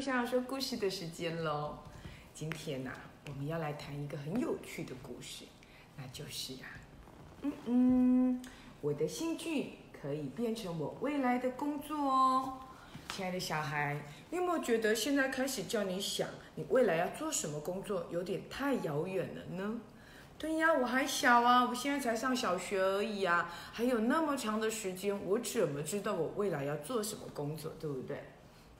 想要说故事的时间喽。今天呐、我们要来谈一个很有趣的故事，那就是啊，嗯嗯，我的兴趣可以变成我未来的工作哦。亲爱的小孩，你有没有觉得现在开始叫你想你未来要做什么工作，有点太遥远了呢？对呀，我还小啊，我现在才上小学而已啊，还有那么长的时间，我怎么知道我未来要做什么工作，对不对？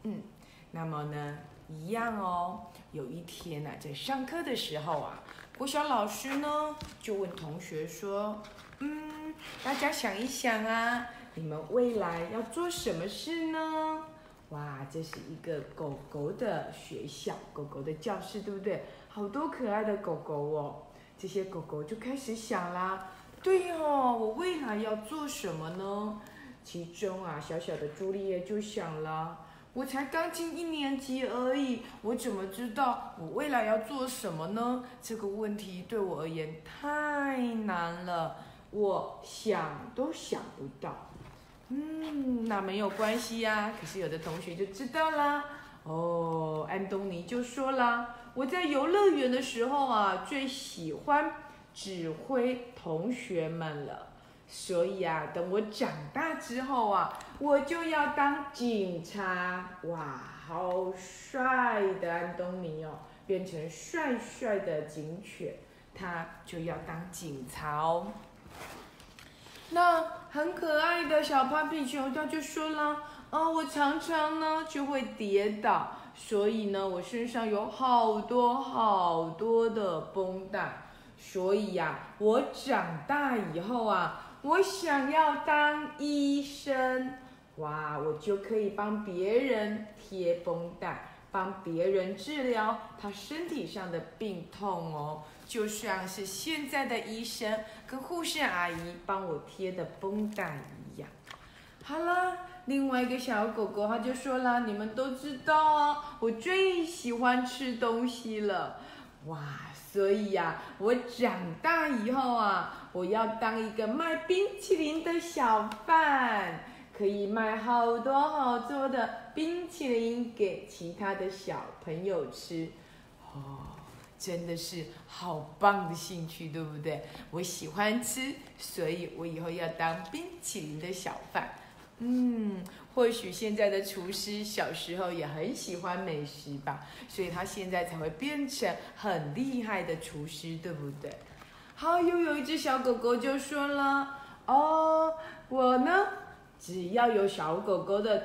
嗯，那么呢，一样哦。有一天呢、在上课的时候啊，国小老师呢就问同学说：“嗯，大家想一想啊，你们未来要做什么事呢？”哇，这是一个狗狗的学校，狗狗的教室，对不对？好多可爱的狗狗哦。这些狗狗就开始想啦，对哦，我未来要做什么呢？其中啊，小小的朱丽叶就想了，我才刚进一年级而已，我怎么知道我未来要做什么呢？这个问题对我而言太难了，我想都想不到。嗯，那没有关系呀、可是有的同学就知道啦。哦，安东尼就说啦，我在游乐园的时候啊，最喜欢指挥同学们了。所以啊，等我长大之后啊，我就要当警察。哇，好帅的安东尼哦，变成帅帅的警犬，他就要当警察哦。那很可爱的小胖皮熊，他就说了，啊，我常常呢就会跌倒，所以呢，我身上有好多好多的绷带，所以呀、我长大以后啊，我想要当医生，哇，我就可以帮别人贴绷带，帮别人治疗他身体上的病痛哦。就像是现在的医生跟护士阿姨帮我贴的绷带一样。好了，另外一个小狗狗它就说了：“你们都知道啊，我最喜欢吃东西了，哇！所以呀、我长大以后啊，我要当一个卖冰淇淋的小贩，可以卖好多好多的冰淇淋给其他的小朋友吃。哦。”真的是好棒的兴趣，对不对？我喜欢吃，所以我以后要当冰淇淋的小贩。嗯，或许现在的厨师小时候也很喜欢美食吧，所以他现在才会变成很厉害的厨师，对不对？好，又有一只小狗狗就说了：“哦，我呢，只要有小狗狗的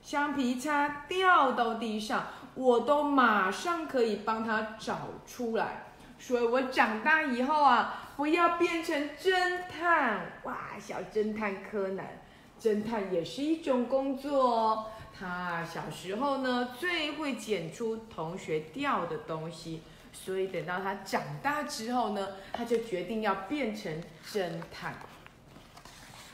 橡皮擦掉到地上。”我都马上可以帮他找出来，所以我长大以后啊，我要变成侦探哇！小侦探柯南，侦探也是一种工作哦。他小时候呢，最会捡出同学掉的东西，所以等到他长大之后呢，他就决定要变成侦探。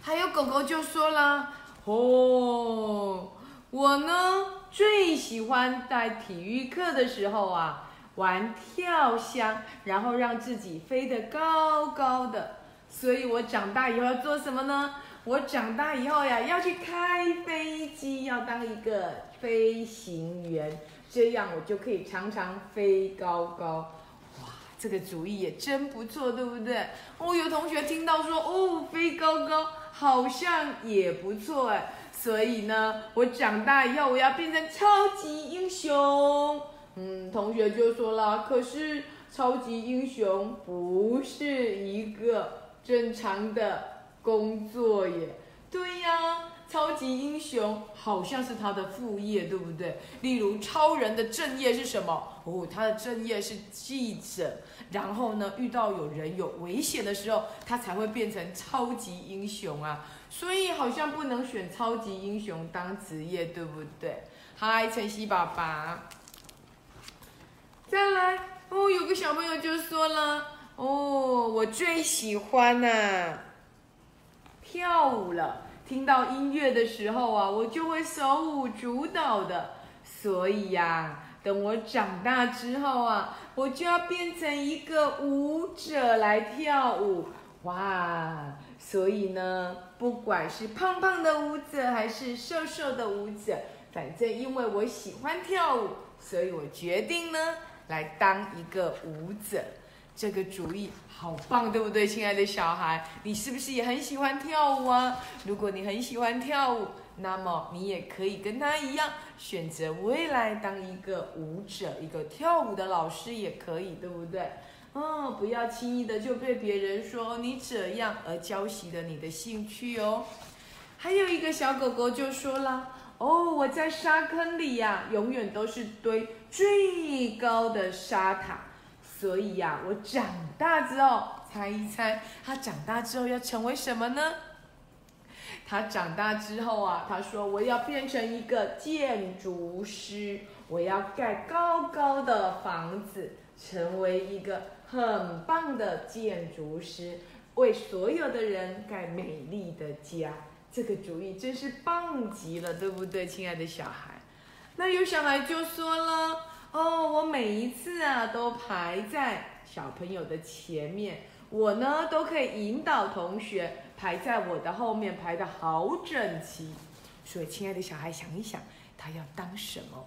还有狗狗就说了，哦，我呢。最喜欢在体育课的时候啊，玩跳箱，然后让自己飞得高高的。所以我长大以后要做什么呢？我长大以后呀，要去开飞机，要当一个飞行员，这样我就可以常常飞高高。哇，这个主意也真不错，对不对？哦，有同学听到说，哦，飞高高好像也不错哎。所以呢，我长大以后我要变成超级英雄。嗯，同学就说了，可是超级英雄不是一个正常的工作耶。对呀，超级英雄好像是他的副业，对不对？例如超人的正业是什么？哦，他的正业是记者。然后呢，遇到有人有危险的时候，他才会变成超级英雄啊。所以好像不能选超级英雄当职业，对不对？嗨，晨曦爸爸。再来哦，有个小朋友就说了，哦，我最喜欢呐、跳舞了。听到音乐的时候啊，我就会手舞足蹈的。所以呀、等我长大之后啊，我就要变成一个舞者来跳舞。哇！所以呢，不管是胖胖的舞者还是瘦瘦的舞者，反正因为我喜欢跳舞，所以我决定呢来当一个舞者。这个主意好棒，对不对，亲爱的小孩？你是不是也很喜欢跳舞啊？如果你很喜欢跳舞，那么你也可以跟他一样，选择未来当一个舞者，一个跳舞的老师也可以，对不对？哦，不要轻易的就被别人说你这样而浇熄了你的兴趣哦。还有一个小狗狗就说了：“哦，我在沙坑里呀，永远都是堆最高的沙塔。”所以呀，我长大之后，猜一猜，他长大之后要成为什么呢？他长大之后啊，他说我要变成一个建筑师，我要盖高高的房子，成为一个很棒的建筑师，为所有的人盖美丽的家。这个主意真是棒极了，对不对，亲爱的小孩？那有小孩就说了。每一次啊都排在小朋友的前面，我呢都可以引导同学排在我的后面，排的好整齐。所以，亲爱的小孩，想一想，他要当什么？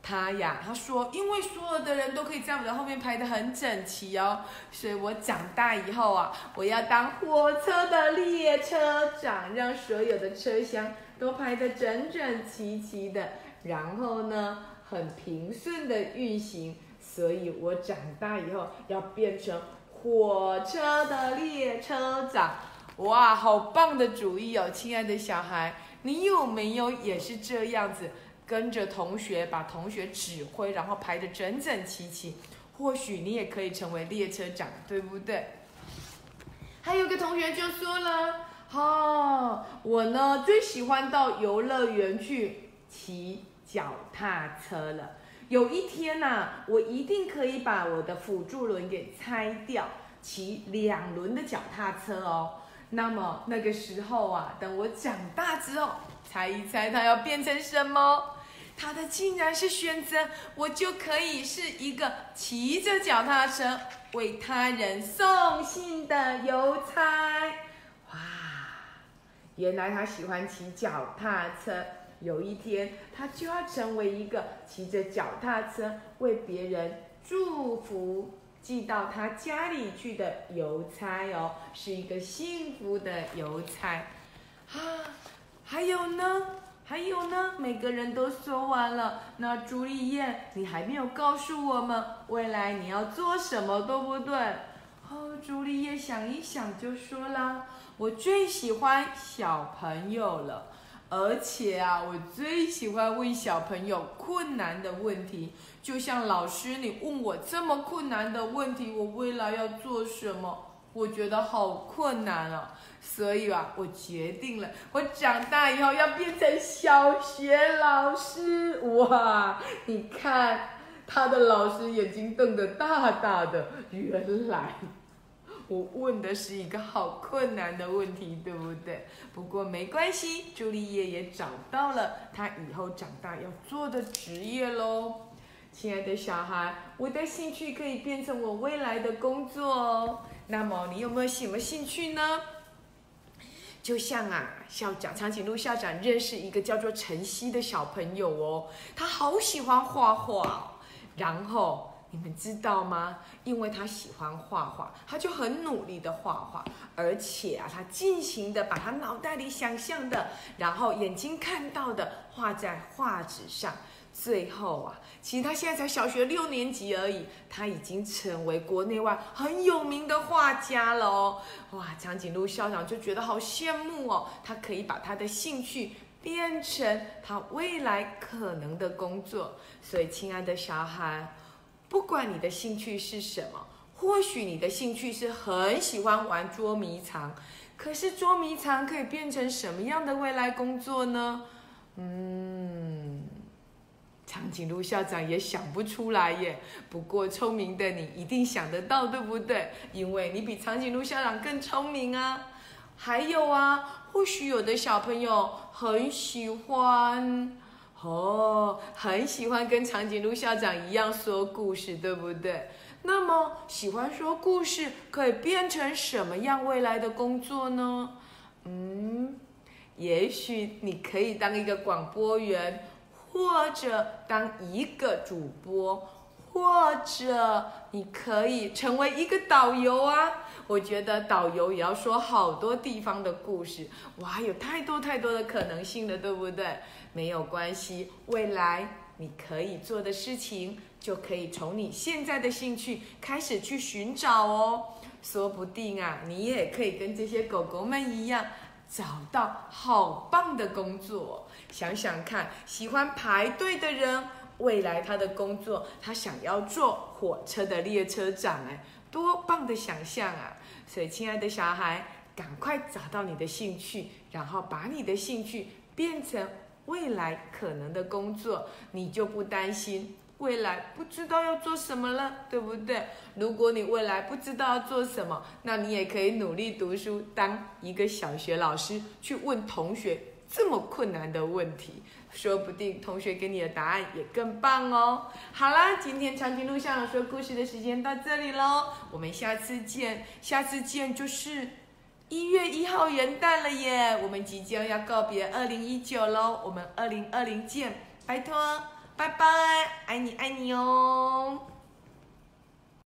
他呀，他说，因为所有的人都可以在我的后面排的很整齐哦，所以我长大以后啊，我要当火车的列车长，让所有的车厢都排的整整齐齐的。然后呢，很平顺的运行，所以我长大以后要变成火车的列车长。哇，好棒的主意哦，亲爱的小孩，你有没有也是这样子，跟着同学把同学指挥，然后排得整整齐齐？或许你也可以成为列车长，对不对？还有个同学就说了，哦，我呢最喜欢到游乐园去骑。脚踏车了，有一天呐，我一定可以把我的辅助轮给拆掉，骑两轮的脚踏车哦。那么那个时候啊，等我长大之后，猜一猜他要变成什么？他的竟然是选择我就可以是一个骑着脚踏车为他人送信的邮差。哇，原来他喜欢骑脚踏车。有一天，他就要成为一个骑着脚踏车为别人祝福寄到他家里去的邮差哦，是一个幸福的邮差啊！还有呢，还有呢，每个人都说完了。那朱丽叶，你还没有告诉我们未来你要做什么，对不对？哦，朱丽叶想一想就说啦：“我最喜欢小朋友了。”而且啊，我最喜欢问小朋友困难的问题，就像老师你问我这么困难的问题，我未来要做什么？我觉得好困难啊！所以啊，我决定了，我长大以后要变成小学老师。哇，你看他的老师眼睛瞪得大大的，原来。我问的是一个好困难的问题，对不对？不过没关系，朱丽叶也找到了她以后长大要做的职业喽。亲爱的小孩，我的兴趣可以变成我未来的工作哦。那么你有没有什么兴趣呢？就像啊，校长长颈鹿校长认识一个叫做晨曦的小朋友哦，他好喜欢画画，然后。你们知道吗？因为他喜欢画画，他就很努力的画画，而且啊，他尽情的把他脑袋里想象的，然后眼睛看到的画在画纸上。最后啊，其实他现在才小学六年级而已，他已经成为国内外很有名的画家了哦。哇，长颈鹿校长就觉得好羡慕哦，他可以把他的兴趣变成他未来可能的工作。所以，亲爱的小孩。不管你的兴趣是什么，或许你的兴趣是很喜欢玩捉迷藏，可是捉迷藏可以变成什么样的未来工作呢？嗯，长颈鹿校长也想不出来耶。不过聪明的你一定想得到，对不对？因为你比长颈鹿校长更聪明啊。还有啊，或许有的小朋友很喜欢。哦，很喜欢跟长颈鹿校长一样说故事，对不对？那么喜欢说故事可以变成什么样未来的工作呢？嗯，也许你可以当一个广播员，或者当一个主播，或者你可以成为一个导游啊。我觉得导游也要说好多地方的故事，哇，有太多太多的可能性了，对不对？没有关系，未来你可以做的事情，就可以从你现在的兴趣开始去寻找哦。说不定啊，你也可以跟这些狗狗们一样，找到好棒的工作。想想看，喜欢排队的人，未来他的工作，他想要做火车的列车长，哎，多棒的想象啊！所以，亲爱的小孩，赶快找到你的兴趣，然后把你的兴趣变成未来可能的工作，你就不担心未来不知道要做什么了，对不对？如果你未来不知道要做什么，那你也可以努力读书，当一个小学老师，去问同学这么困难的问题，说不定同学给你的答案也更棒哦。好啦，今天长颈鹿校长说故事的时间到这里喽，我们下次见，下次见就是一月一号元旦了耶，我们即将要告别二零一九喽，我们二零二零见，拜托。拜拜，爱你爱你哦。